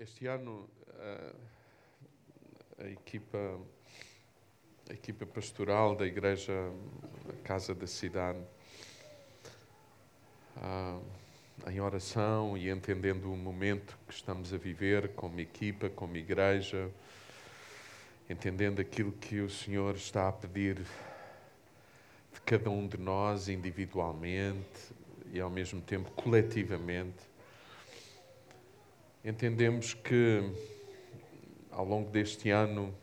Este ano a, a equipa a equipa pastoral da Igreja Casa da Cidade em oração e entendendo o momento que estamos a viver como equipa, como igreja, entendendo aquilo que o Senhor está a pedir de cada um de nós individualmente e ao mesmo tempo coletivamente entendemos que ao longo deste ano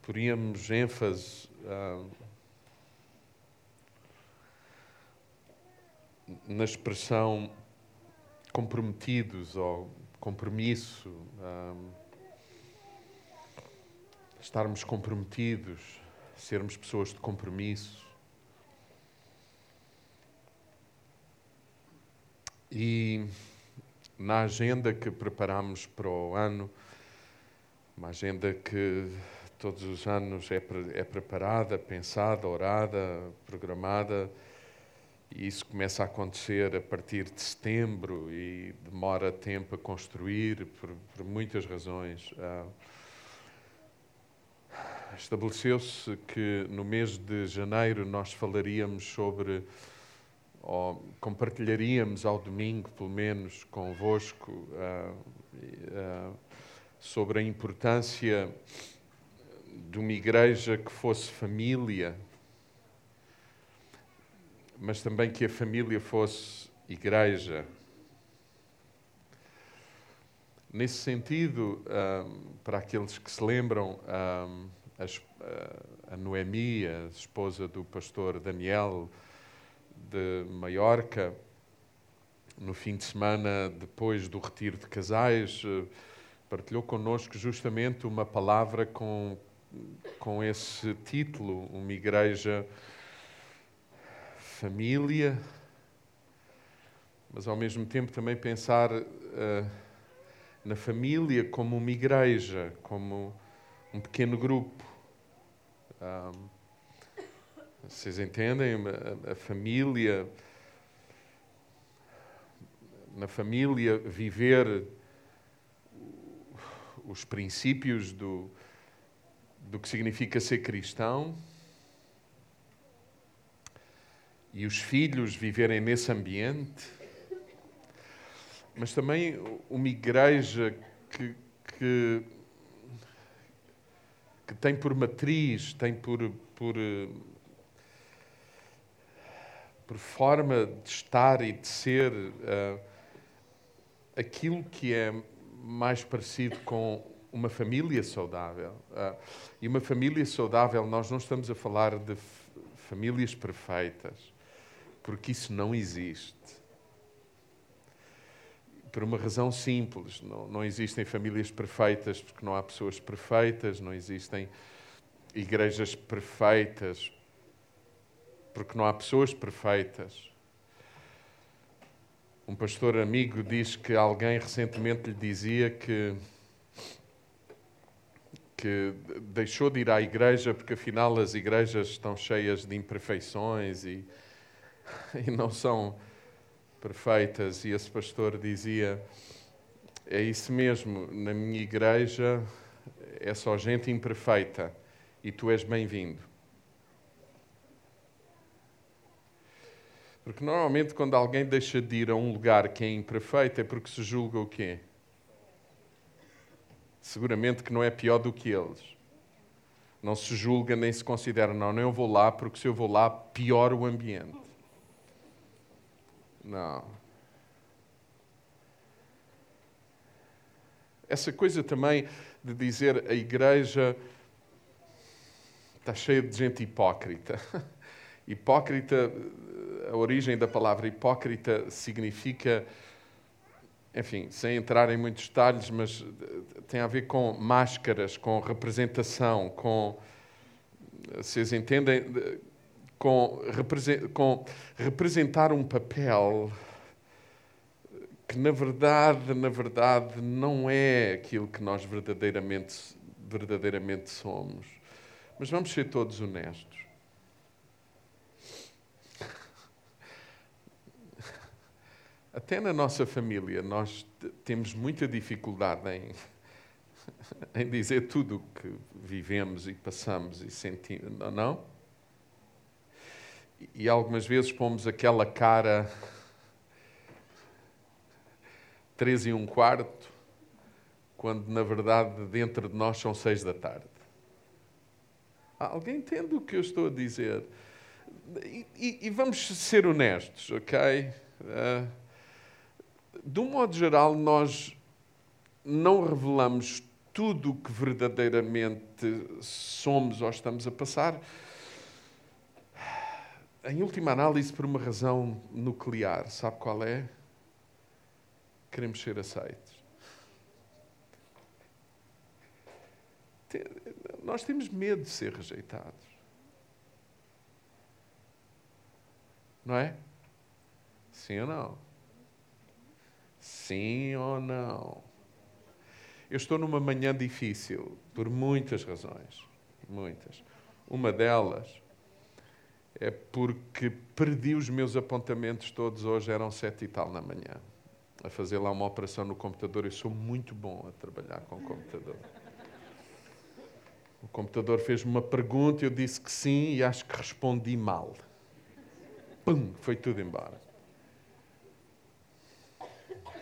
poríamos ênfase uh, na expressão comprometidos ou compromisso, uh, estarmos comprometidos, sermos pessoas de compromisso. E na agenda que preparamos para o ano, uma agenda que todos os anos é, é preparada, pensada, orada, programada, e isso começa a acontecer a partir de setembro e demora tempo a construir por, por muitas razões. Ah, estabeleceu-se que no mês de janeiro nós falaríamos sobre ou compartilharíamos ao domingo, pelo menos convosco, uh, uh, sobre a importância de uma igreja que fosse família, mas também que a família fosse igreja. Nesse sentido, um, ah, para aqueles que se lembram, um, a, a Noemi, a esposa do pastor Daniel, de Maiorca, no fim de semana depois do retiro de casais, eh, partilhou connosco justamente uma palavra com, com esse título, uma igreja família, mas ao mesmo tempo também pensar uh, na família como uma igreja, como um pequeno grupo. Um, vocês entendem? A, família. Na família, viver os princípios do, do que significa ser cristão e os filhos viverem nesse ambiente, mas também uma igreja que, que, que tem por matriz, tem por, por por forma de estar e de ser uh, aquilo que é mais parecido com uma família saudável. Uh, e uma família saudável, nós não estamos a falar de famílias perfeitas, porque isso não existe. Por uma razão simples, não, não existem famílias perfeitas porque não há pessoas perfeitas, não existem igrejas perfeitas porque não há pessoas perfeitas. Um pastor amigo diz que alguém recentemente lhe dizia que, que deixou de ir à igreja porque afinal as igrejas estão cheias de imperfeições e, e não são perfeitas. E esse pastor dizia: É isso mesmo, na minha igreja é só gente imperfeita e tu és bem-vindo. Porque normalmente quando alguém deixa de ir a um lugar que é imperfeito é porque se julga o quê? Seguramente que não é pior do que eles. Não se julga nem se considera, não, não eu vou lá porque se eu vou lá piora o ambiente. Não. Essa coisa também de dizer a igreja está cheia de gente hipócrita. Hipócrita a origem da palavra hipócrita significa, enfim, sem entrar em muitos detalhes, mas tem a ver com máscaras, com representação, com. Vocês entendem? Com, com representar um papel que na verdade, na verdade, não é aquilo que nós verdadeiramente, verdadeiramente somos. Mas vamos ser todos honestos. Até na nossa família, nós temos muita dificuldade em, em dizer tudo o que vivemos e passamos e sentimos, não? E algumas vezes pomos aquela cara três e um quarto, quando na verdade dentro de nós são seis da tarde. Alguém entende o que eu estou a dizer? E, e, e vamos ser honestos, ok? Uh, de um modo geral, nós não revelamos tudo o que verdadeiramente somos ou estamos a passar, em última análise, por uma razão nuclear. Sabe qual é? Queremos ser aceitos. Nós temos medo de ser rejeitados. Não é? Sim ou não? Sim ou não? Eu estou numa manhã difícil por muitas razões. Muitas. Uma delas é porque perdi os meus apontamentos todos hoje, eram sete e tal na manhã, a fazer lá uma operação no computador. Eu sou muito bom a trabalhar com o computador. O computador fez-me uma pergunta, eu disse que sim e acho que respondi mal. Pum, foi tudo embora.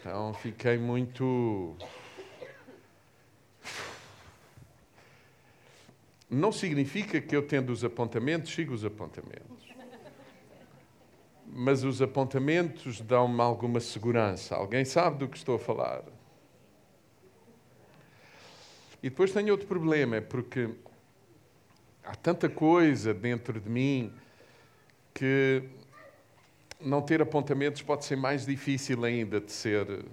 Então fiquei muito. Não significa que eu tendo os apontamentos, sigo os apontamentos. Mas os apontamentos dão-me alguma segurança. Alguém sabe do que estou a falar? E depois tenho outro problema, é porque há tanta coisa dentro de mim que não ter apontamentos pode ser mais difícil ainda de ser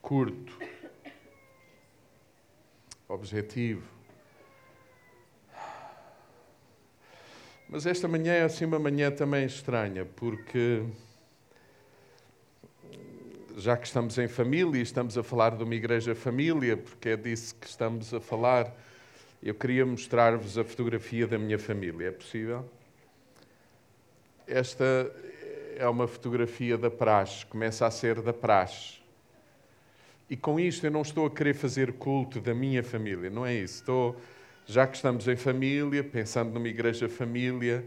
curto, objetivo. Mas esta manhã é assim uma manhã também estranha, porque já que estamos em família, estamos a falar de uma igreja família, porque é disso que estamos a falar, eu queria mostrar-vos a fotografia da minha família. É possível? Esta é uma fotografia da praxe, começa a ser da praxe. E com isto eu não estou a querer fazer culto da minha família, não é isso. Estou, já que estamos em família, pensando numa igreja família,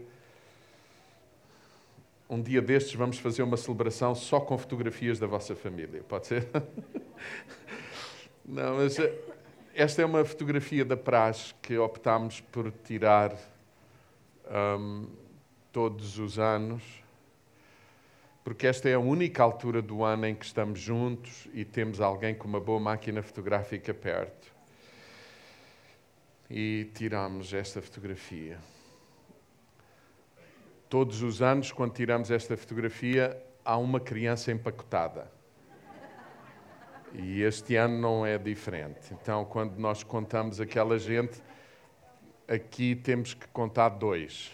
um dia destes vamos fazer uma celebração só com fotografias da vossa família, pode ser? Não, mas eh, esta é uma fotografia da praxe que optámos por tirar. Um, todos os anos, porque esta é a única altura do ano em que estamos juntos e temos alguém com uma boa máquina fotográfica perto. E tiramos esta fotografia. Todos os anos, quando tiramos esta fotografia, há uma criança empacotada. E este ano não é diferente. Então, quando nós contamos aquela gente, aqui temos que contar dois.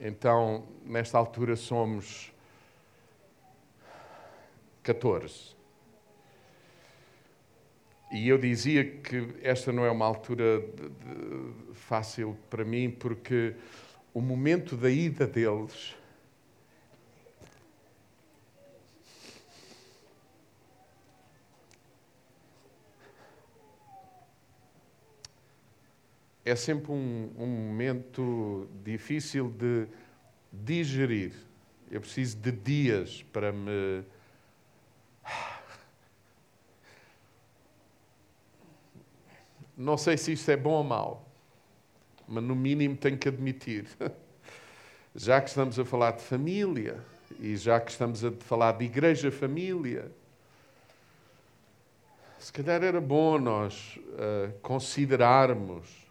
Então, nesta altura, somos 14. E eu dizia que esta não é uma altura de, de, fácil para mim, porque o momento da ida deles é sempre um, um momento difícil de digerir. Eu preciso de dias para me. Não sei se isto é bom ou mau, mas no mínimo tenho que admitir. Já que estamos a falar de família e já que estamos a falar de igreja-família, se calhar era bom nós uh, considerarmos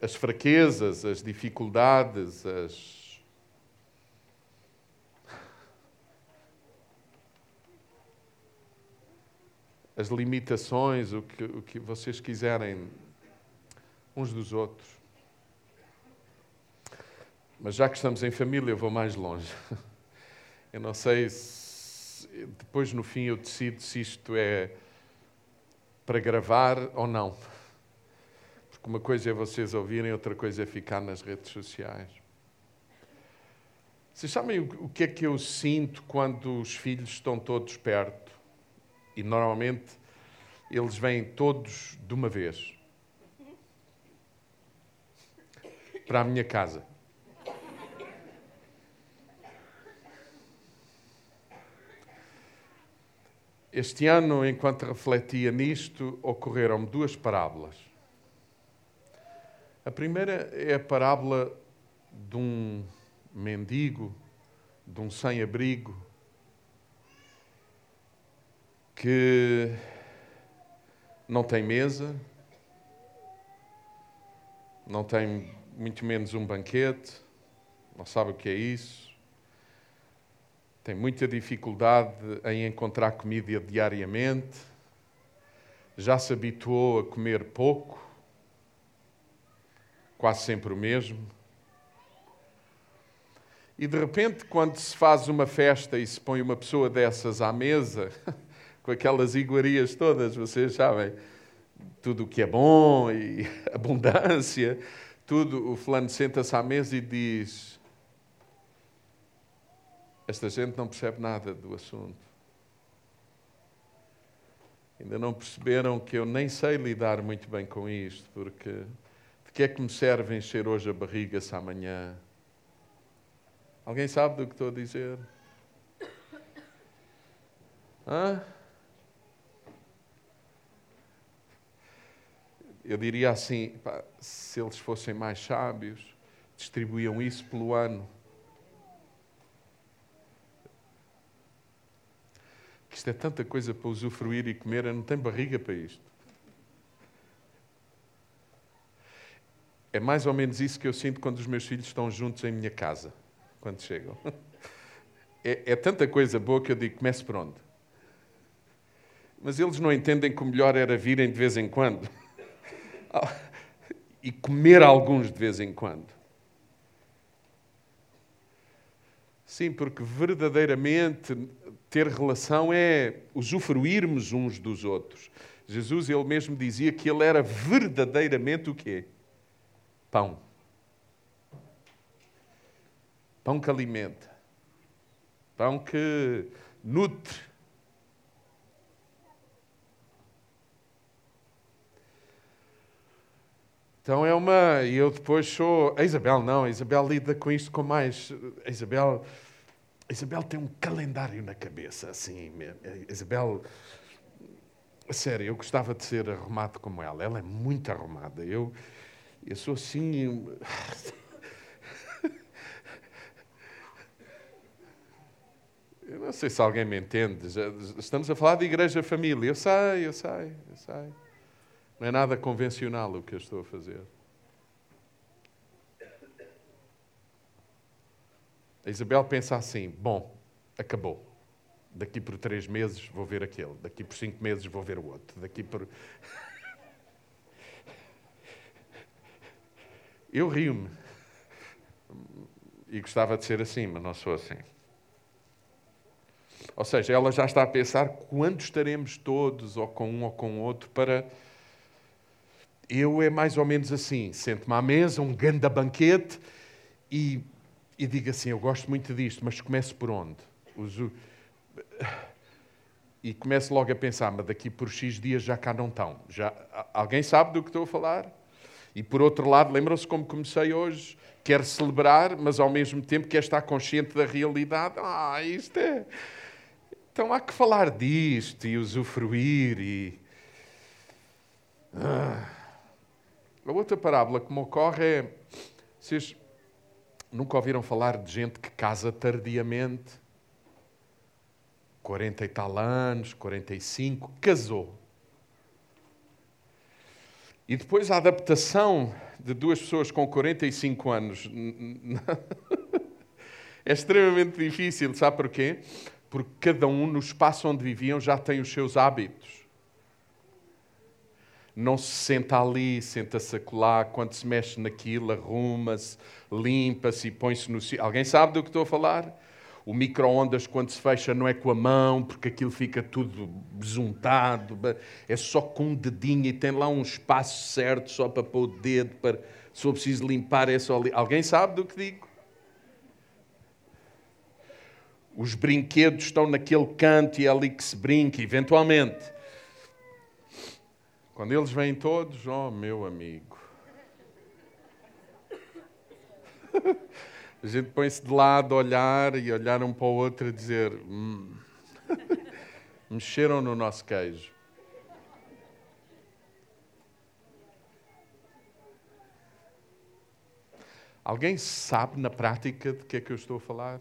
as fraquezas, as dificuldades, as. as limitações, o que, o que vocês quiserem uns dos outros. Mas já que estamos em família, eu vou mais longe. Eu não sei se depois no fim eu decido se isto é para gravar ou não uma coisa é vocês ouvirem, outra coisa é ficar nas redes sociais. Vocês sabem o que é que eu sinto quando os filhos estão todos perto? E normalmente eles vêm todos de uma vez para a minha casa. Este ano, enquanto refletia nisto, ocorreram-me duas parábolas. A primeira é a parábola de um mendigo, de um sem-abrigo, que não tem mesa, não tem muito menos um banquete, não sabe o que é isso, tem muita dificuldade em encontrar comida diariamente, já se habituou a comer pouco, quase sempre o mesmo. E de repente, quando se faz uma festa e se põe uma pessoa dessas à mesa, com aquelas iguarias todas, vocês sabem, tudo o que é bom e abundância, tudo, o fulano senta-se à mesa e diz: esta gente não percebe nada do assunto. Ainda não perceberam que eu nem sei lidar muito bem com isto, porque que é que me serve encher hoje a barriga se amanhã? Alguém sabe do que estou a dizer? Hã? Eu diria assim: pá, se eles fossem mais sábios, distribuíam isso pelo ano Isto é tanta coisa para usufruir e comer, eu não tenho barriga para isto. É mais ou menos isso que eu sinto quando os meus filhos estão juntos em minha casa, quando chegam. É, é tanta coisa boa que eu digo, comece por onde? Mas eles não entendem que o melhor era virem de vez em quando. e comer alguns de vez em quando. Sim, porque verdadeiramente ter relação é usufruirmos uns dos outros. Jesus, ele mesmo dizia que ele era verdadeiramente o quê? Pão. Pão que alimenta. Pão que nutre. Então é uma. E eu depois sou. A Isabel não, a Isabel lida com isto com mais. A Isabel a Isabel tem um calendário na cabeça, assim. A Isabel, sério, eu gostava de ser arrumado como ela. Ela é muito arrumada. Eu, eu sou assim. Eu não sei se alguém me entende. Estamos a falar de igreja família. Eu sei, eu sei, eu sei. Não é nada convencional o que eu estou a fazer. A Isabel pensa assim: bom, acabou. Daqui por três meses vou ver aquele, daqui por cinco meses vou ver o outro, daqui por. Eu rio-me. E gostava de ser assim, mas não sou assim. Ou seja, ela já está a pensar quando estaremos todos, ou com um ou com outro, para. Eu é mais ou menos assim: sento-me à mesa, um grande banquete, e e diga assim: Eu gosto muito disto, mas comece por onde? Uso... E comece logo a pensar: Mas daqui por X dias já cá não estão. Já... Alguém sabe do que estou a falar? E por outro lado, lembram-se como comecei hoje? Quer celebrar, mas ao mesmo tempo quer estar consciente da realidade. Ah, isto é. Então há que falar disto e usufruir e. Ah. A outra parábola que me ocorre é. Vocês Nunca ouviram falar de gente que casa tardiamente? 40 e tal anos, 45, casou. E depois a adaptação de duas pessoas com 45 anos é extremamente difícil, sabe porquê? Porque cada um no espaço onde viviam já tem os seus hábitos não se senta ali, senta-se acolá, quando se mexe naquilo, arruma-se, limpa-se e põe-se no. Alguém sabe do que estou a falar? O micro-ondas, quando se fecha, não é com a mão, porque aquilo fica tudo besuntado, é só com um dedinho e tem lá um espaço certo só para pôr o dedo, para, se for preciso limpar, é só. Alguém sabe do que digo? Os brinquedos estão naquele canto e é ali que se brinca, eventualmente. Quando eles vêm todos, oh meu amigo. A gente põe-se de lado a olhar e olhar um para o outro e dizer: hum, mexeram no nosso queijo. Alguém sabe na prática de que é que eu estou a falar?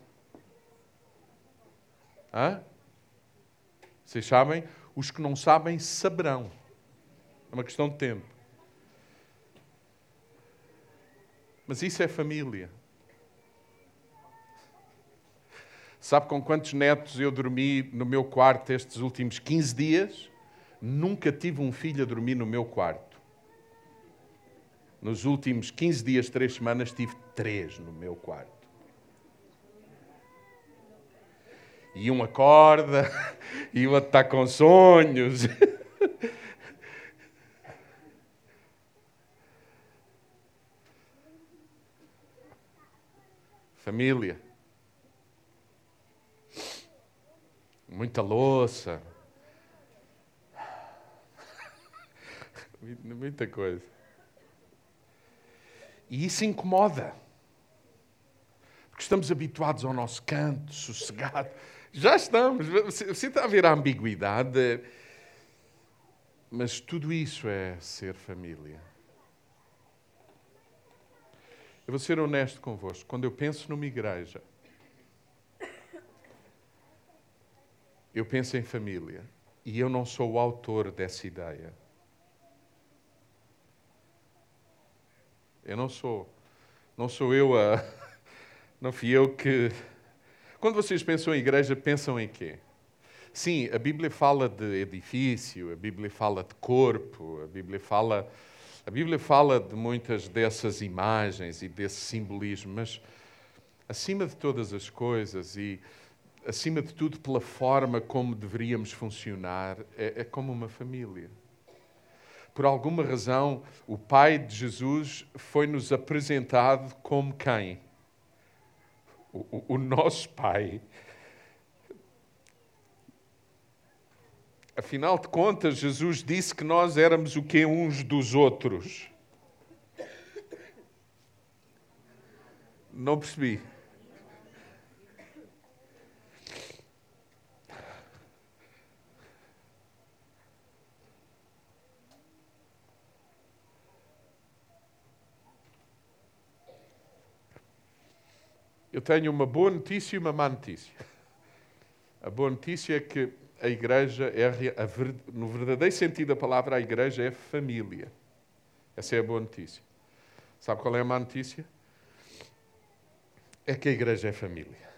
Hã? Vocês sabem? Os que não sabem saberão. É uma questão de tempo. Mas isso é família. Sabe com quantos netos eu dormi no meu quarto estes últimos 15 dias? Nunca tive um filho a dormir no meu quarto. Nos últimos 15 dias, 3 semanas, tive três no meu quarto. E um acorda, e o outro está com sonhos. Família. Muita louça, muita coisa. E isso incomoda. Porque estamos habituados ao nosso canto, sossegado. Já estamos. Você está a ver a ambiguidade. Mas tudo isso é ser família. Eu vou ser honesto convosco. Quando eu penso numa igreja, eu penso em família. E eu não sou o autor dessa ideia. Eu não sou. Não sou eu a. Não fui eu que. Quando vocês pensam em igreja, pensam em quê? Sim, a Bíblia fala de edifício, a Bíblia fala de corpo, a Bíblia fala, a Bíblia fala de muitas dessas imagens e desse simbolismo, mas acima de todas as coisas e acima de tudo, pela forma como deveríamos funcionar, é, é como uma família. Por alguma razão, o Pai de Jesus foi-nos apresentado como quem? O, o, o nosso Pai. Afinal de contas, Jesus disse que nós éramos o que uns dos outros. Não percebi. Eu tenho uma boa notícia e uma má notícia. A boa notícia é que a igreja, é, a, no verdadeiro sentido da palavra, a igreja é família. Essa é a boa notícia. Sabe qual é a má notícia? É que a igreja é família.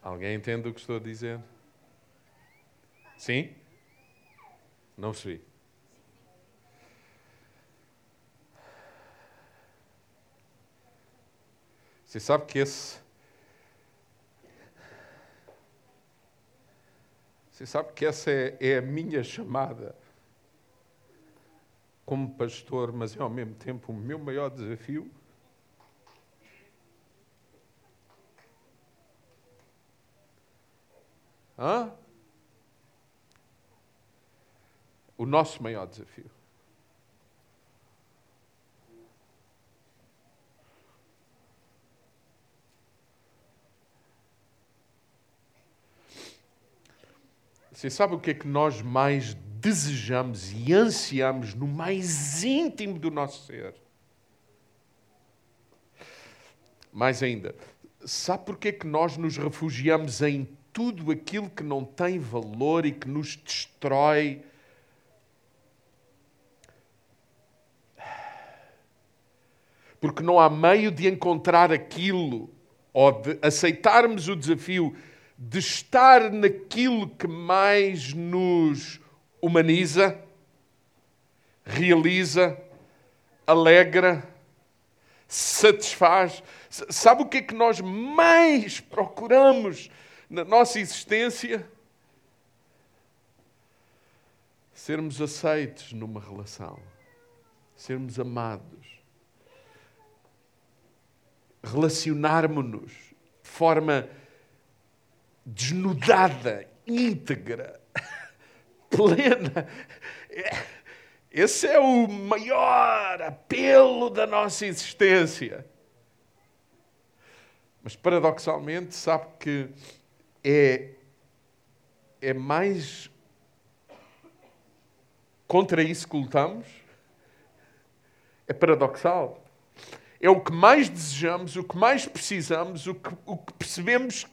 Alguém entende o que estou dizer? Sim? Não sei. Você sabe que esse. Você sabe que essa é, é a minha chamada como pastor, mas é ao mesmo tempo o meu maior desafio? Hã? O nosso maior desafio. Você sabe o que é que nós mais desejamos e ansiamos no mais íntimo do nosso ser? Mais ainda, sabe por que é que nós nos refugiamos em tudo aquilo que não tem valor e que nos destrói porque não há meio de encontrar aquilo ou de aceitarmos o desafio de estar naquilo que mais nos humaniza, realiza, alegra, satisfaz. Sabe o que é que nós mais procuramos na nossa existência? Sermos aceitos numa relação, sermos amados, relacionarmos-nos de forma desnudada, íntegra, plena. Esse é o maior apelo da nossa existência. Mas paradoxalmente, sabe que é, é mais contra isso que lutamos? É paradoxal. É o que mais desejamos, o que mais precisamos, o que, o que percebemos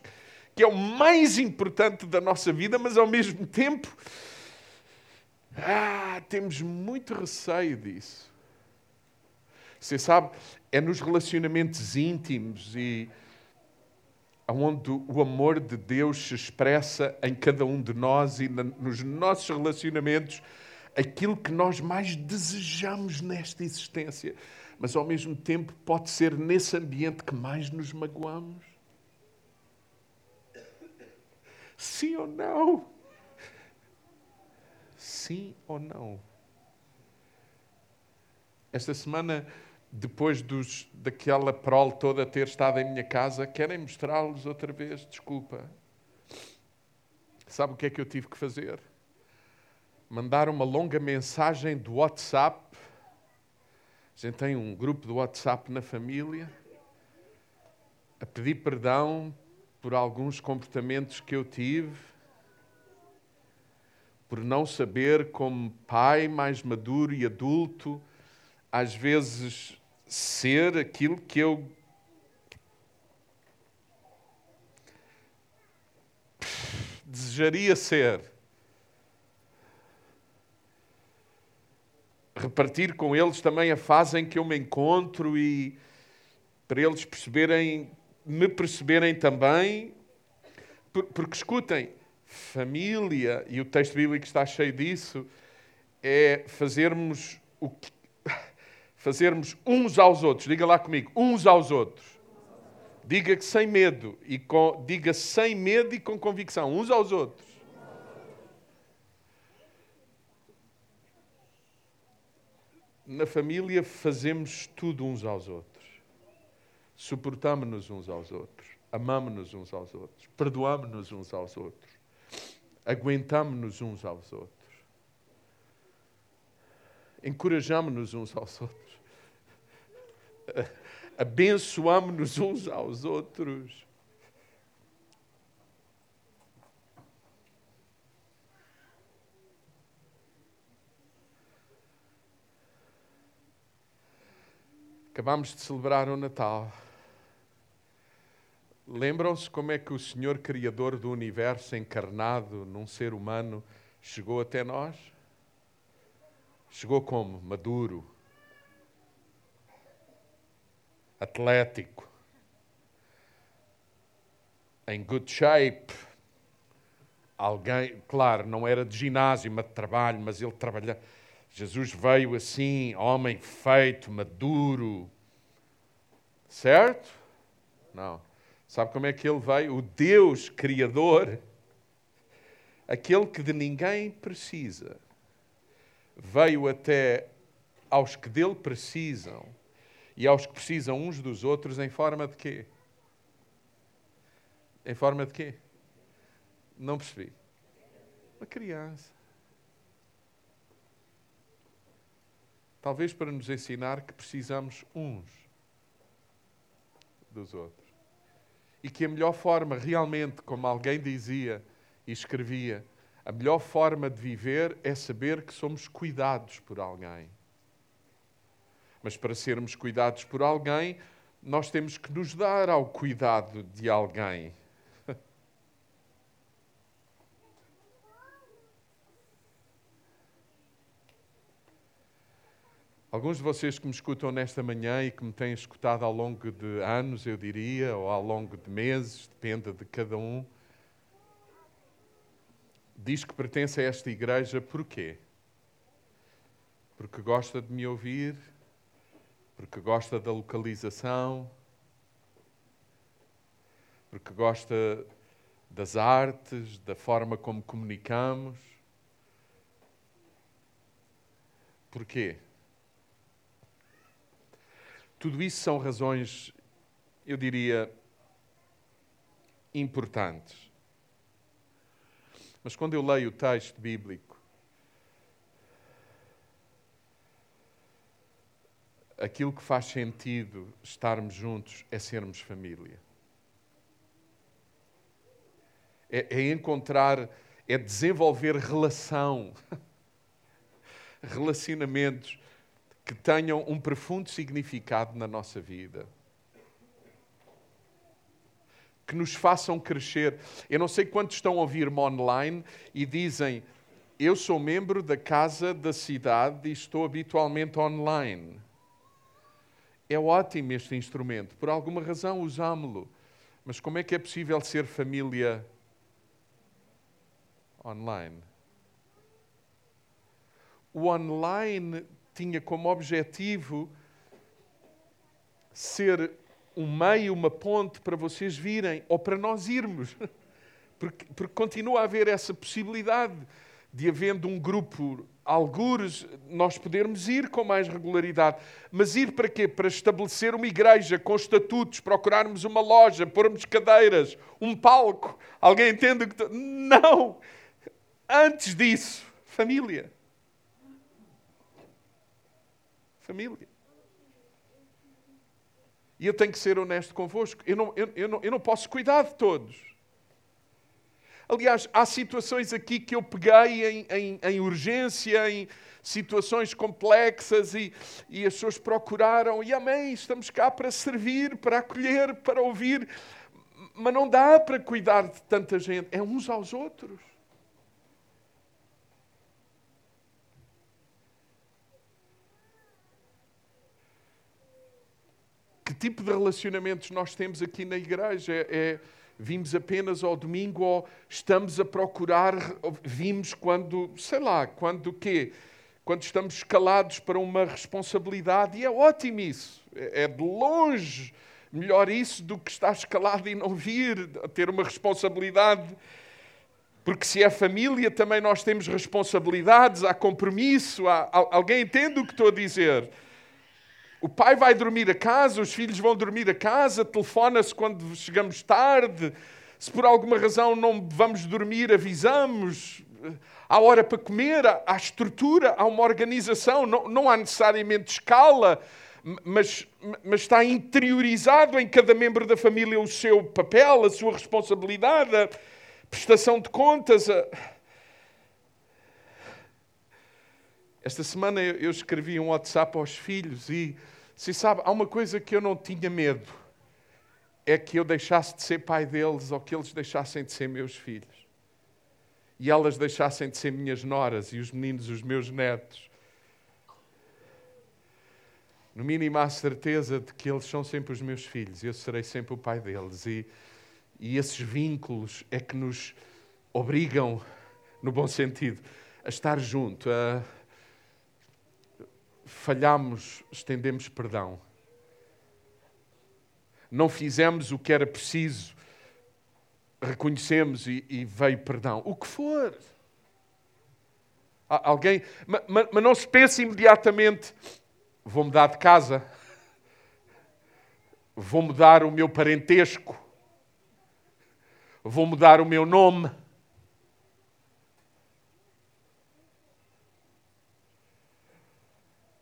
que é o mais importante da nossa vida, mas ao mesmo tempo ah, temos muito receio disso. Você sabe, é nos relacionamentos íntimos e onde o amor de Deus se expressa em cada um de nós e nos nossos relacionamentos, aquilo que nós mais desejamos nesta existência, mas ao mesmo tempo pode ser nesse ambiente que mais nos magoamos. Sim ou não? Sim ou não? Esta semana, depois dos, daquela prole toda ter estado em minha casa, querem mostrá-los outra vez? Desculpa. Sabe o que é que eu tive que fazer? Mandar uma longa mensagem do WhatsApp. A gente tem um grupo do WhatsApp na família. A pedir perdão por alguns comportamentos que eu tive, por não saber, como pai mais maduro e adulto, às vezes ser aquilo que eu desejaria ser. Repartir com eles também a fase em que eu me encontro e para eles perceberem me perceberem também, porque escutem, família, e o texto bíblico está cheio disso, é fazermos o que, fazermos uns aos outros. Diga lá comigo, uns aos outros. Diga que sem medo e com, diga sem medo e com convicção, uns aos outros. Na família fazemos tudo uns aos outros. Suportamos-nos uns aos outros, amamos-nos uns aos outros, perdoamos-nos uns aos outros, aguentamos-nos uns aos outros, encorajamos-nos uns aos outros, abençoamos-nos uns aos outros. Acabamos de celebrar o Natal. Lembram-se como é que o Senhor Criador do universo, encarnado num ser humano, chegou até nós? Chegou como? Maduro, atlético, em good shape. Alguém, claro, não era de ginásio, mas de trabalho, mas ele trabalhava. Jesus veio assim, homem feito, maduro. Certo? Não. Sabe como é que ele veio? O Deus Criador, aquele que de ninguém precisa, veio até aos que dele precisam e aos que precisam uns dos outros em forma de quê? Em forma de quê? Não percebi. Uma criança. Talvez para nos ensinar que precisamos uns dos outros e que a melhor forma, realmente, como alguém dizia e escrevia, a melhor forma de viver é saber que somos cuidados por alguém. Mas para sermos cuidados por alguém, nós temos que nos dar ao cuidado de alguém. Alguns de vocês que me escutam nesta manhã e que me têm escutado ao longo de anos, eu diria, ou ao longo de meses, depende de cada um, diz que pertence a esta igreja porquê? Porque gosta de me ouvir, porque gosta da localização, porque gosta das artes, da forma como comunicamos. Porquê? Tudo isso são razões, eu diria, importantes. Mas quando eu leio o texto bíblico, aquilo que faz sentido estarmos juntos é sermos família. É, é encontrar, é desenvolver relação, relacionamentos que tenham um profundo significado na nossa vida que nos façam crescer. Eu não sei quantos estão a ouvir-me online e dizem: Eu sou membro da Casa da Cidade e estou habitualmente online. É ótimo este instrumento, por alguma razão usámo-lo. Mas como é que é possível ser família online? O online tinha como objetivo ser um meio, uma ponte para vocês virem ou para nós irmos. Porque, porque continua a haver essa possibilidade de, havendo um grupo, algures, nós podermos ir com mais regularidade. Mas ir para quê? Para estabelecer uma igreja com estatutos, procurarmos uma loja, pormos cadeiras, um palco. Alguém entende que. Não! Antes disso, família. Família. E eu tenho que ser honesto convosco. Eu não, eu, eu, não, eu não posso cuidar de todos. Aliás, há situações aqui que eu peguei em, em, em urgência, em situações complexas e, e as pessoas procuraram. E amém, estamos cá para servir, para acolher, para ouvir. Mas não dá para cuidar de tanta gente. É uns aos outros. Tipo de relacionamentos nós temos aqui na igreja? É, vimos apenas ao domingo ou estamos a procurar, vimos quando, sei lá, quando o quê? Quando estamos escalados para uma responsabilidade, e é ótimo isso. É, é de longe melhor isso do que estar escalado e não vir, ter uma responsabilidade. Porque se é família, também nós temos responsabilidades, há compromisso, há, alguém entende o que estou a dizer? O pai vai dormir a casa, os filhos vão dormir a casa, telefona-se quando chegamos tarde. Se por alguma razão não vamos dormir, avisamos. Há hora para comer, há estrutura, há uma organização. Não, não há necessariamente escala, mas, mas está interiorizado em cada membro da família o seu papel, a sua responsabilidade, a prestação de contas. A... Esta semana eu escrevi um WhatsApp aos filhos e se sabe, há uma coisa que eu não tinha medo, é que eu deixasse de ser pai deles ou que eles deixassem de ser meus filhos. E elas deixassem de ser minhas noras e os meninos os meus netos. No mínimo há certeza de que eles são sempre os meus filhos e eu serei sempre o pai deles. E, e esses vínculos é que nos obrigam, no bom sentido, a estar junto, a falhamos, estendemos perdão. Não fizemos o que era preciso, reconhecemos e, e veio perdão. O que for. Alguém, mas, mas não se pense imediatamente, vou mudar de casa, vou mudar o meu parentesco, vou mudar o meu nome.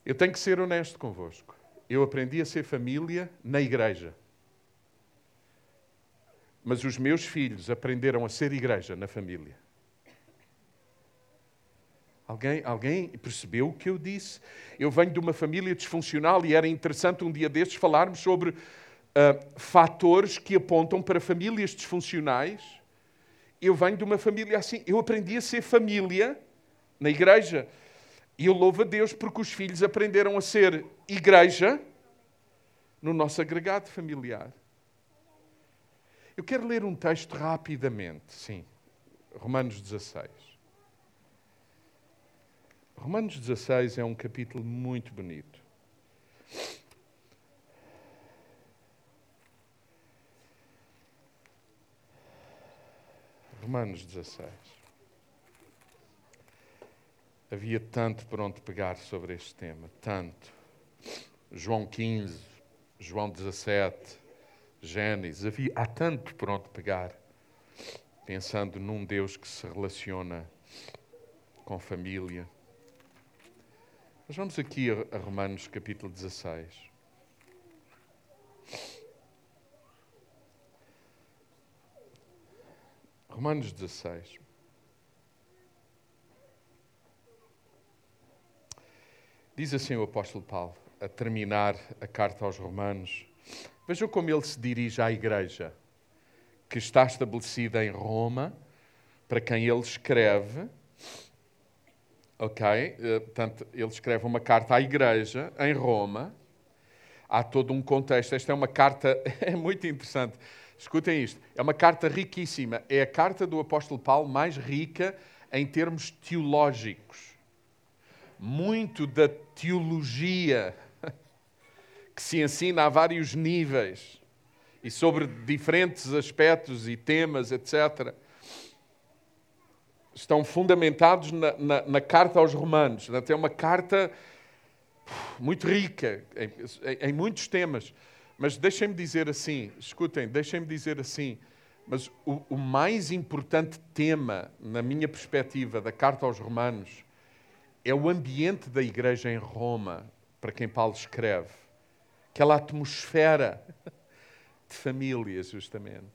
Eu tenho que ser honesto convosco. Eu aprendi a ser família na igreja. Mas os meus filhos aprenderam a ser igreja na família. Alguém, alguém percebeu o que eu disse? Eu venho de uma família disfuncional e era interessante um dia destes falarmos sobre uh, fatores que apontam para famílias disfuncionais. Eu venho de uma família assim. Eu aprendi a ser família na igreja. E eu louvo a Deus porque os filhos aprenderam a ser igreja no nosso agregado familiar. Eu quero ler um texto rapidamente, sim. Romanos 16. Romanos 16 é um capítulo muito bonito. Romanos 16. Havia tanto por onde pegar sobre este tema, tanto. João 15, João 17, Gênesis, havia, há tanto por onde pegar, pensando num Deus que se relaciona com família. Mas vamos aqui a Romanos capítulo 16. Romanos 16. Diz assim o apóstolo Paulo, a terminar a carta aos Romanos. Vejam como ele se dirige à igreja, que está estabelecida em Roma, para quem ele escreve. Ok? Eh, portanto, ele escreve uma carta à igreja em Roma. Há todo um contexto. Esta é uma carta, é muito interessante. Escutem isto. É uma carta riquíssima. É a carta do apóstolo Paulo mais rica em termos teológicos. Muito da teologia que se ensina a vários níveis e sobre diferentes aspectos e temas, etc., estão fundamentados na, na, na carta aos Romanos. É uma carta muito rica em, em, em muitos temas. Mas deixem-me dizer assim, escutem, deixem-me dizer assim, mas o, o, mais importante tema, na minha perspectiva, da carta aos Romanos, é o ambiente da igreja em Roma, para quem Paulo escreve. Aquela atmosfera de família, justamente.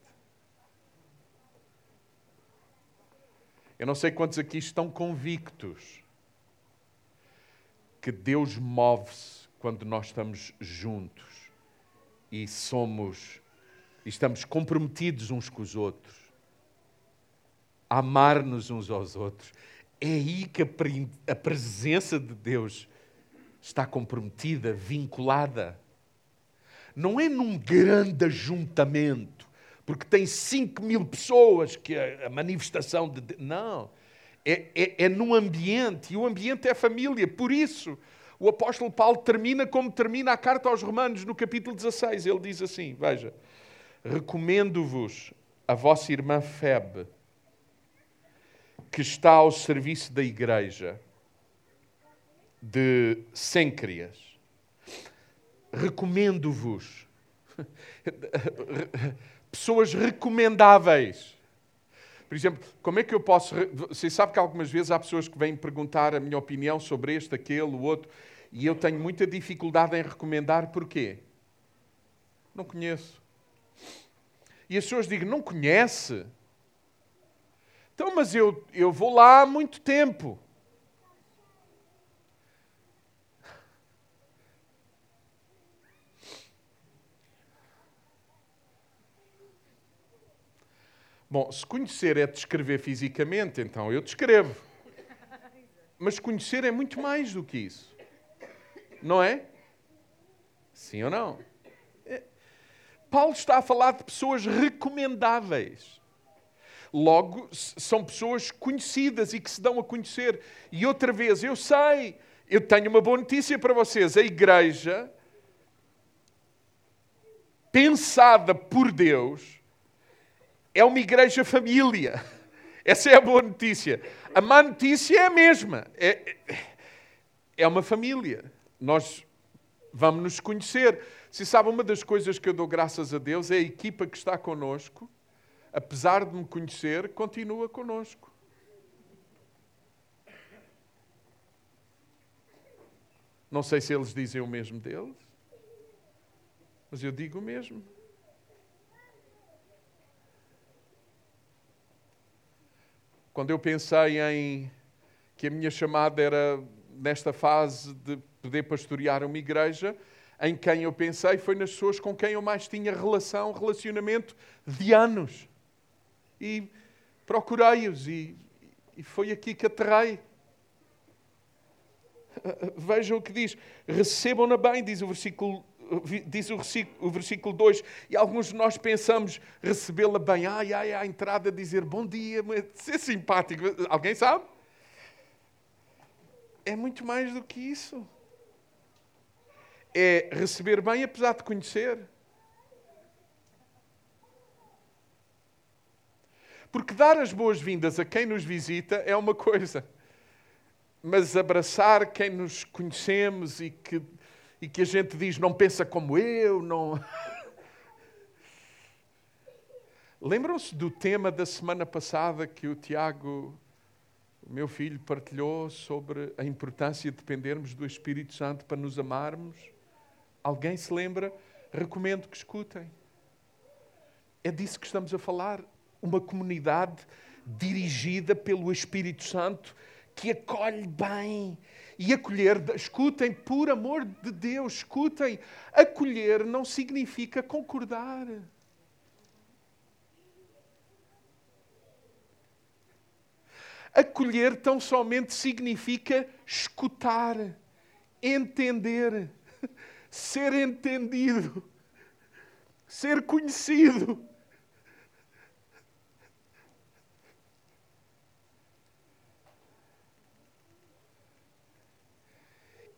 Eu não sei quantos aqui estão convictos que Deus move-se quando nós estamos juntos e somos e estamos comprometidos uns com os outros, amar-nos uns aos outros. É aí que a, presença de Deus está comprometida, vinculada. Não é num grande ajuntamento, porque tem 5 mil pessoas que a, manifestação de. Não. É, é, é num ambiente, e o ambiente é família. Por isso, o apóstolo Paulo termina como termina a carta aos Romanos, no capítulo 16. Ele diz assim: Veja, recomendo-vos a vossa irmã Febe, que está ao serviço da igreja de Sêncrias. Recomendo-vos. Pessoas recomendáveis. Por exemplo, como é que eu posso. Você sabe que algumas vezes há pessoas que vêm perguntar a minha opinião sobre este, aquele, o outro. E eu tenho muita dificuldade em recomendar, porquê? Não conheço. E as pessoas dizem, não conhece? Então, mas eu, eu vou lá há muito tempo. Bom, se conhecer é descrever fisicamente, então eu descrevo. Mas conhecer é muito mais do que isso. Não é? Sim ou não? É. Paulo está a falar de pessoas recomendáveis. Logo, são pessoas conhecidas e que se dão a conhecer. E outra vez, eu sei, eu tenho uma boa notícia para vocês. A igreja, pensada por Deus, é uma igreja família. Essa é a boa notícia. A má notícia é a mesma. É, é uma família nós vamos nos conhecer. Se sabe, uma das coisas que eu dou graças a Deus é a equipa que está conosco, apesar de me conhecer, continua conosco. Não sei se eles dizem o mesmo deles, mas eu digo o mesmo. Quando eu pensei em que a minha chamada era nesta fase de poder pastorear uma igreja, em quem eu pensei foi nas pessoas com quem eu mais tinha relação, relacionamento de anos. E procurei-os e, e foi aqui que aterrei. Vejam o que diz. Recebam-na bem, diz o versículo diz o versículo, o versículo 2, e alguns de nós pensamos recebê-la bem. Ai, ai, à entrada dizer bom dia, ser simpático. Alguém sabe? é muito mais do que isso. É receber bem apesar de conhecer. Porque dar as boas-vindas a quem nos visita é uma coisa, mas abraçar quem nos conhecemos e que, e que a gente diz não pensa como eu, não. Lembram-se do tema da semana passada que o Tiago, o meu filho, partilhou sobre a importância de dependermos do Espírito Santo para nos amarmos? Alguém se lembra? Recomendo que escutem. É disso que estamos a falar uma comunidade dirigida pelo Espírito Santo que acolhe bem. E acolher, escutem, por amor de Deus, escutem, acolher não significa concordar. Acolher tão somente significa escutar, entender, ser entendido, ser conhecido.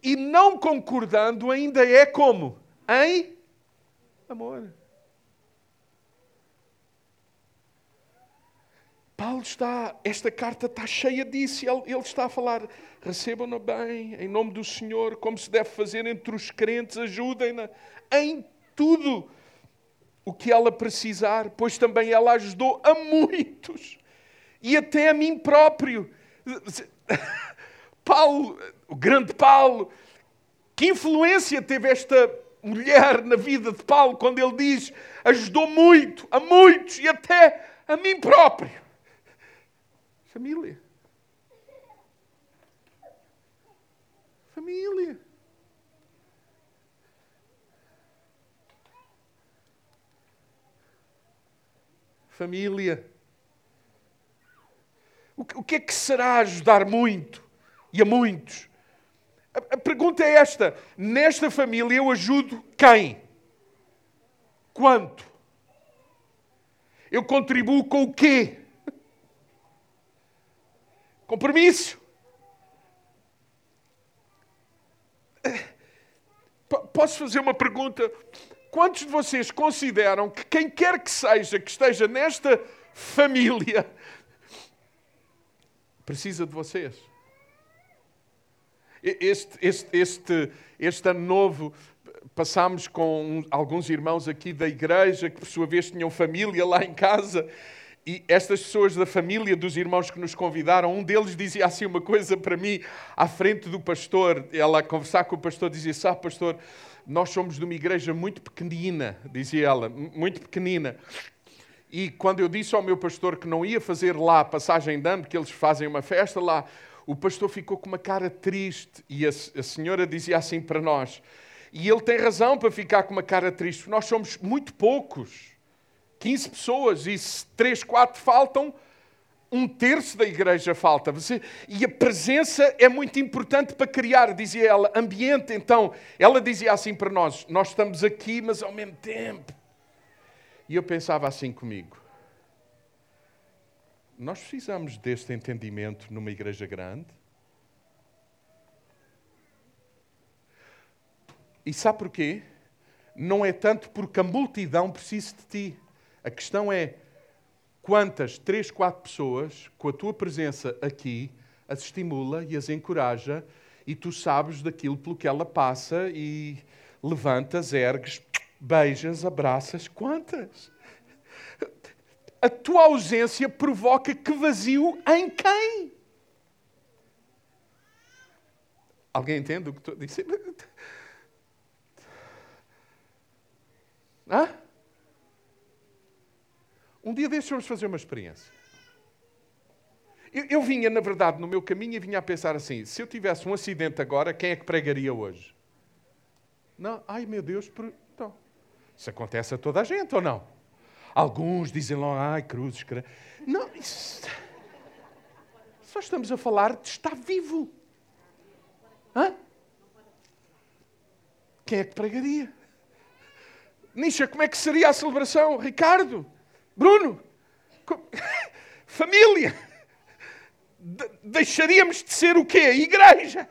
E não concordando ainda é como? Em amor. Paulo está, esta carta está cheia disso, ele, ele está a falar, recebam-na bem, em nome do Senhor, como se deve fazer entre os crentes, ajudem-na em tudo o que ela precisar, pois também ela ajudou a muitos, e até a mim próprio. Paulo, o grande Paulo, que influência teve esta mulher na vida de Paulo quando ele diz ajudou muito, a muitos e até a mim próprio? Família. Família. Família. O que é que será ajudar muito? e a muitos. A, pergunta é esta: nesta família eu ajudo quem? Quanto? Eu contribuo com o quê? Compromisso. Posso fazer uma pergunta? Quantos de vocês consideram que quem quer que seja que esteja nesta família precisa de vocês? Este, este, este, este ano novo passámos com alguns irmãos aqui da igreja que, por sua vez, tinham família lá em casa. E estas pessoas da família dos irmãos que nos convidaram, um deles dizia assim uma coisa para mim, à frente do pastor. Ela a conversar com o pastor dizia: Sabe, pastor, nós somos de uma igreja muito pequenina, dizia ela, muito pequenina. E quando eu disse ao meu pastor que não ia fazer lá a passagem de ano, que eles fazem uma festa lá, o pastor ficou com uma cara triste e a, a senhora dizia assim para nós. E ele tem razão para ficar com uma cara triste. Nós somos muito poucos. 15 pessoas e se 3, 4 faltam, um terço da igreja falta. E a presença é muito importante para criar, dizia ela, ambiente. Então, ela dizia assim para nós: Nós estamos aqui, mas ao mesmo tempo. E eu pensava assim comigo: nós precisamos deste entendimento numa igreja grande. E sabe porquê? Não é tanto porque a multidão precisa de ti. A questão é quantas, três, quatro pessoas, com a tua presença aqui, as estimula e as encoraja, e tu sabes daquilo pelo que ela passa e levantas, ergues, beijas, abraças. Quantas? A tua ausência provoca que vazio em quem? Alguém entende o que estou a dizer? Hã? Um dia destes vamos fazer uma experiência. Eu, eu, vinha, na verdade, no meu caminho e vinha a pensar assim: se eu tivesse um acidente agora, quem é que pregaria hoje? Não, ai meu Deus, então, isso acontece a toda a gente ou não? Alguns dizem lá, ai, cruzes, cruzes. Não, isso... só estamos a falar de estar vivo. Hã? Quem é que pregaria? Nisha, como é que seria a celebração? Ricardo? Bruno? Família? De deixaríamos de ser o quê? Igreja?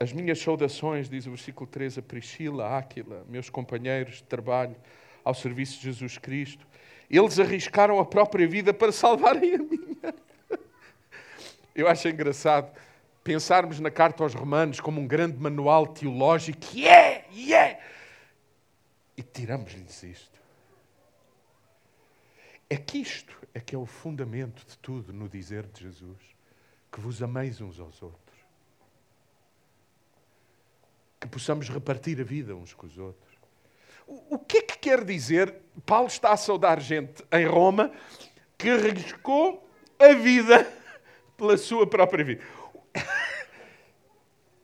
As minhas saudações, diz o versículo 3, a Priscila, Áquila, meus companheiros de trabalho ao serviço de Jesus Cristo. Eles arriscaram a própria vida para salvarem a minha. Eu acho engraçado pensarmos na carta aos Romanos como um grande manual teológico, e é, e é, e tiramos-lhes isto. É que isto é que é o fundamento de tudo no dizer de Jesus, que vos ameis uns aos outros. Que possamos repartir a vida uns com os outros. O, que é que quer dizer? Paulo está a saudar gente em Roma que arriscou a vida pela sua própria vida.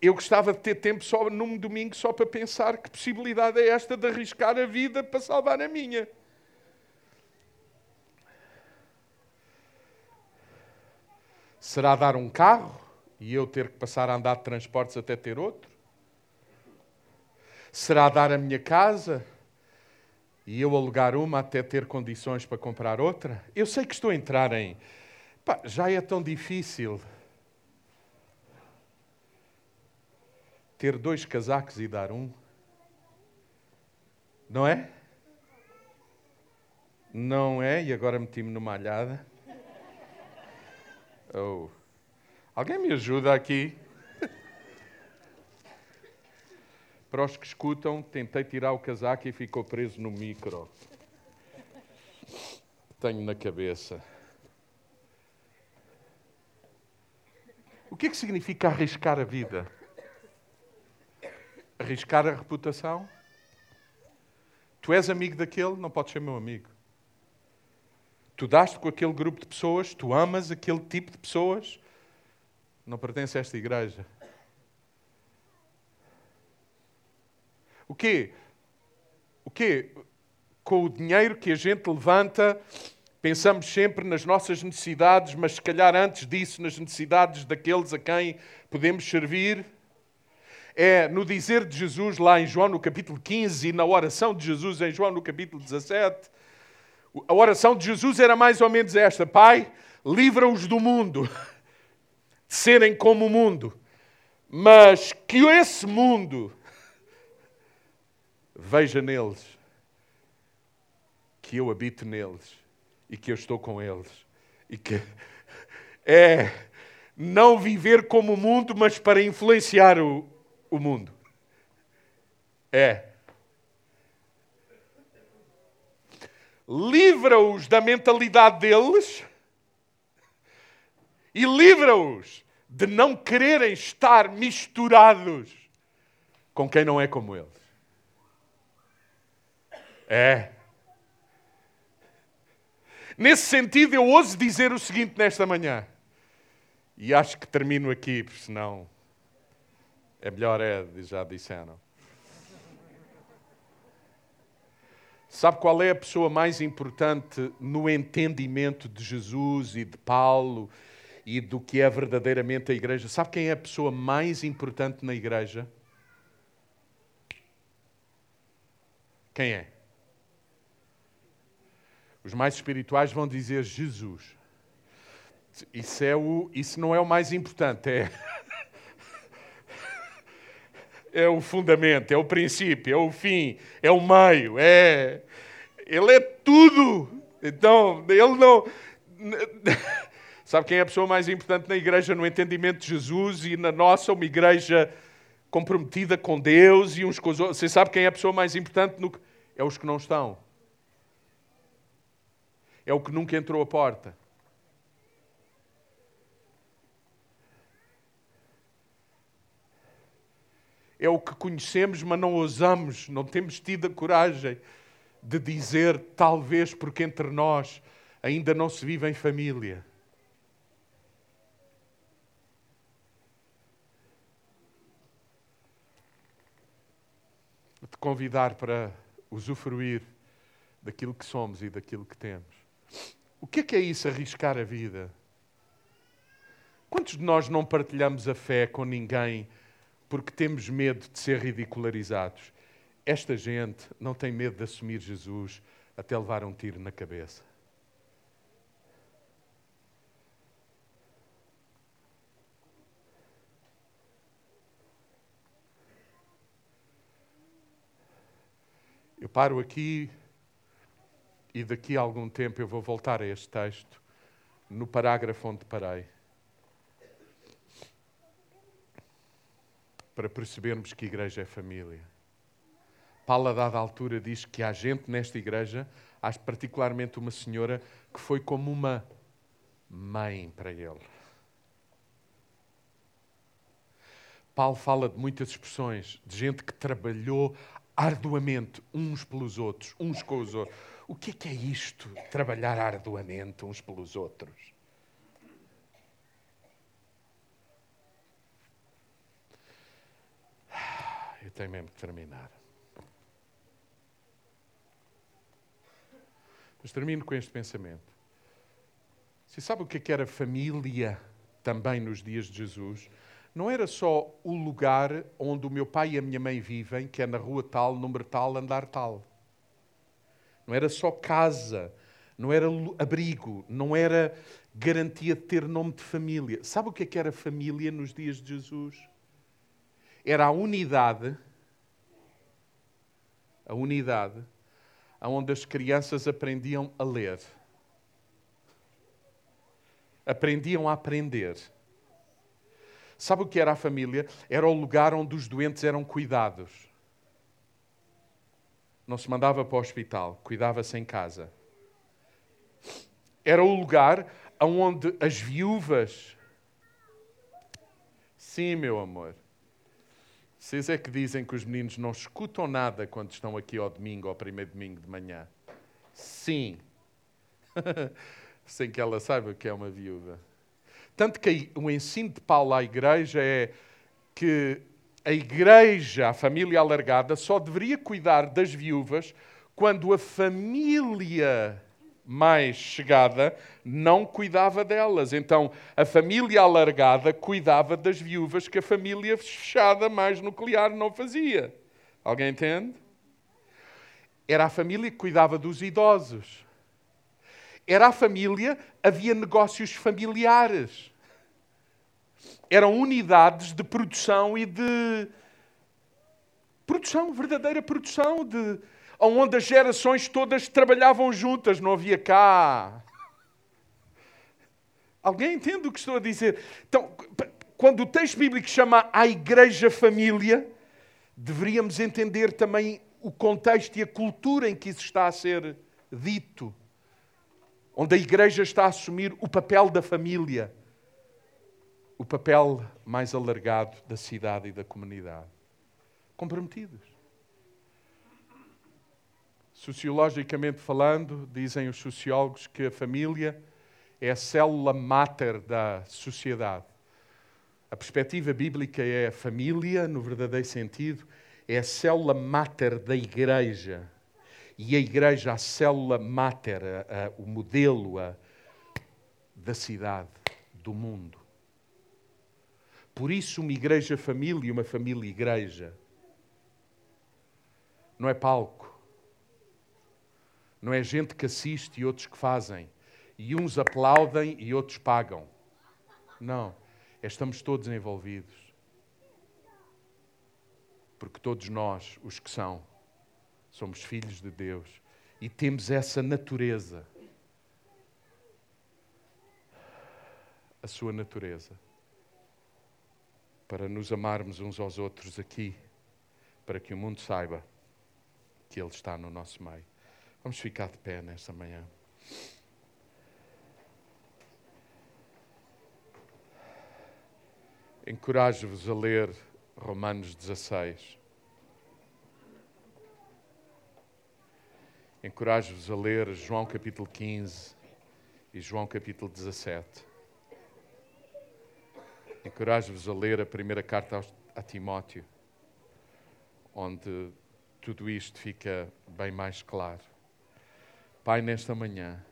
Eu gostava de ter tempo só num domingo só para pensar que possibilidade é esta de arriscar a vida para salvar a minha. Será dar um carro e eu ter que passar a andar de transportes até ter outro? Será dar a minha casa e eu alugar uma até ter condições para comprar outra? Eu sei que estou a entrar em. Pá, já é tão difícil ter dois casacos e dar um? Não é? Não é? E agora meti-me numa alhada. Oh. Alguém me ajuda aqui? Para os que escutam, tentei tirar o casaco e ficou preso no micro. Tenho na cabeça. O que é que significa arriscar a vida? Arriscar a reputação? Tu és amigo daquele, não podes ser meu amigo. Tu daste com aquele grupo de pessoas, tu amas aquele tipo de pessoas, não pertence a esta igreja. O quê? O quê? Com o dinheiro que a gente levanta, pensamos sempre nas nossas necessidades, mas se calhar antes disso, nas necessidades daqueles a quem podemos servir é no dizer de Jesus lá em João no capítulo 15 e na oração de Jesus em João no capítulo 17. A oração de Jesus era mais ou menos esta: Pai, livra-os do mundo, de serem como o mundo, mas que esse mundo veja neles que eu habito neles e que eu estou com eles e que é não viver como o mundo, mas para influenciar o, o mundo. É. Livra-os da mentalidade deles e livra-os de não quererem estar misturados com quem não é como eles. É. Nesse sentido, eu ouso dizer o seguinte nesta manhã, e acho que termino aqui, porque senão é melhor é, já disseram. Sabe qual é a pessoa mais importante no entendimento de Jesus e de Paulo e do que é verdadeiramente a igreja? Sabe quem é a pessoa mais importante na igreja? Quem é? Os mais espirituais vão dizer Jesus. Isso, é o, isso não é o mais importante, é é o fundamento, é o princípio, é o fim, é o meio, é. Ele é tudo. Então, ele não. Sabe quem é a pessoa mais importante na igreja no entendimento de Jesus e na nossa, uma igreja comprometida com Deus e uns com os outros? Você sabe quem é a pessoa mais importante? No... É os que não estão. É o que nunca entrou a porta. é o que conhecemos, mas não ousamos, não temos tido a coragem de dizer, talvez porque entre nós ainda não se vive em família. Te convidar para usufruir daquilo que somos e daquilo que temos. O que é que é isso, arriscar a vida? Quantos de nós não partilhamos a fé com ninguém porque temos medo de ser ridicularizados? Esta gente não tem medo de assumir Jesus até levar um tiro na cabeça. Eu paro aqui e daqui a algum tempo eu vou voltar a este texto, no parágrafo onde parei. Para percebermos que igreja é família. Paulo, a dada altura, diz que há gente nesta igreja, há particularmente uma senhora, que foi como uma mãe para ele. Paulo fala de muitas expressões, de gente que trabalhou arduamente uns pelos outros, uns com os outros. O que é que é isto? Trabalhar arduamente uns pelos outros. Eu tenho mesmo que terminar. Mas termino com este pensamento. Você sabe o que, é que era família também nos dias de Jesus? não era só o lugar onde o meu pai e a minha mãe vivem, que é na rua tal, número tal, andar tal. Não era só casa, não era abrigo, não era garantia de ter nome de família. Sabe o que é que era família nos dias de Jesus? Era a unidade, a unidade, onde as crianças aprendiam a ler, aprendiam a aprender Sabe o que era a família? Era o lugar onde os doentes eram cuidados. Não se mandava para o hospital, cuidava-se em casa. Era o lugar onde as viúvas. Sim, meu amor. Vocês é que dizem que os meninos não escutam nada quando estão aqui ao domingo, ao primeiro domingo de manhã. Sim. Sem que ela saiba que é uma viúva. Tanto que o ensino de Paulo à igreja é que a igreja, a família alargada, só deveria cuidar das viúvas quando a família mais chegada não cuidava delas. Então, a família alargada cuidava das viúvas que a família fechada, mais nuclear, não fazia. Alguém entende? Era a família que cuidava dos idosos. Era a família, havia negócios familiares. Eram unidades de produção e de. Produção, verdadeira produção, de, onde as gerações todas trabalhavam juntas, não havia cá. Alguém entende o que estou a dizer? Então, quando o texto bíblico chama a igreja família, deveríamos entender também o contexto e a cultura em que isso está a ser dito onde a igreja está a assumir o papel da família, o papel mais alargado da cidade e da comunidade. Comprometidos. Sociologicamente falando, dizem os sociólogos que a família é a célula máter da sociedade. A perspectiva bíblica é a família, no verdadeiro sentido, é a célula máter da igreja e a igreja, a célula máter, a, a, o modelo a, da cidade, do mundo. Por isso, uma igreja família e uma família igreja não é palco, não é gente que assiste e outros que fazem, e uns aplaudem e outros pagam. Não, é estamos todos envolvidos. Porque todos nós, os que são, somos filhos de Deus e temos essa natureza, a sua natureza, para nos amarmos uns aos outros aqui, para que o mundo saiba que Ele está no nosso meio. Vamos ficar de pé nesta manhã. Encorajo-vos a ler Romanos 16. Encorajo-vos a ler João capítulo 15 e João capítulo 17. Encorajo-vos a ler a primeira carta a Timóteo, onde tudo isto fica bem mais claro. Pai, nesta manhã,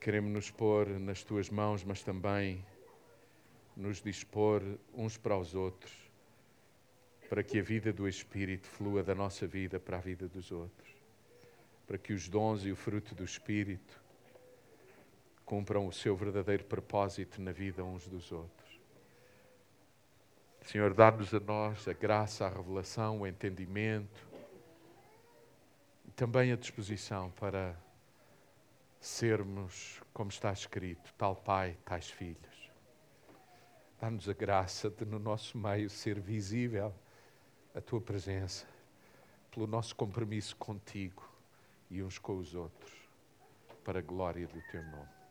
queremos nos pôr nas tuas mãos, mas também nos dispor uns para os outros para que a vida do Espírito flua da nossa vida para a vida dos outros, para que os dons e o fruto do Espírito cumpram o seu verdadeiro propósito na vida uns dos outros. Senhor, dá-nos a nós a graça, a revelação, o entendimento e também a disposição para sermos, como está escrito, tal pai, tais filhos. Dá-nos a graça de, no nosso meio, ser visível a tua presença, pelo nosso compromisso contigo e uns com os outros, para a glória do teu nome.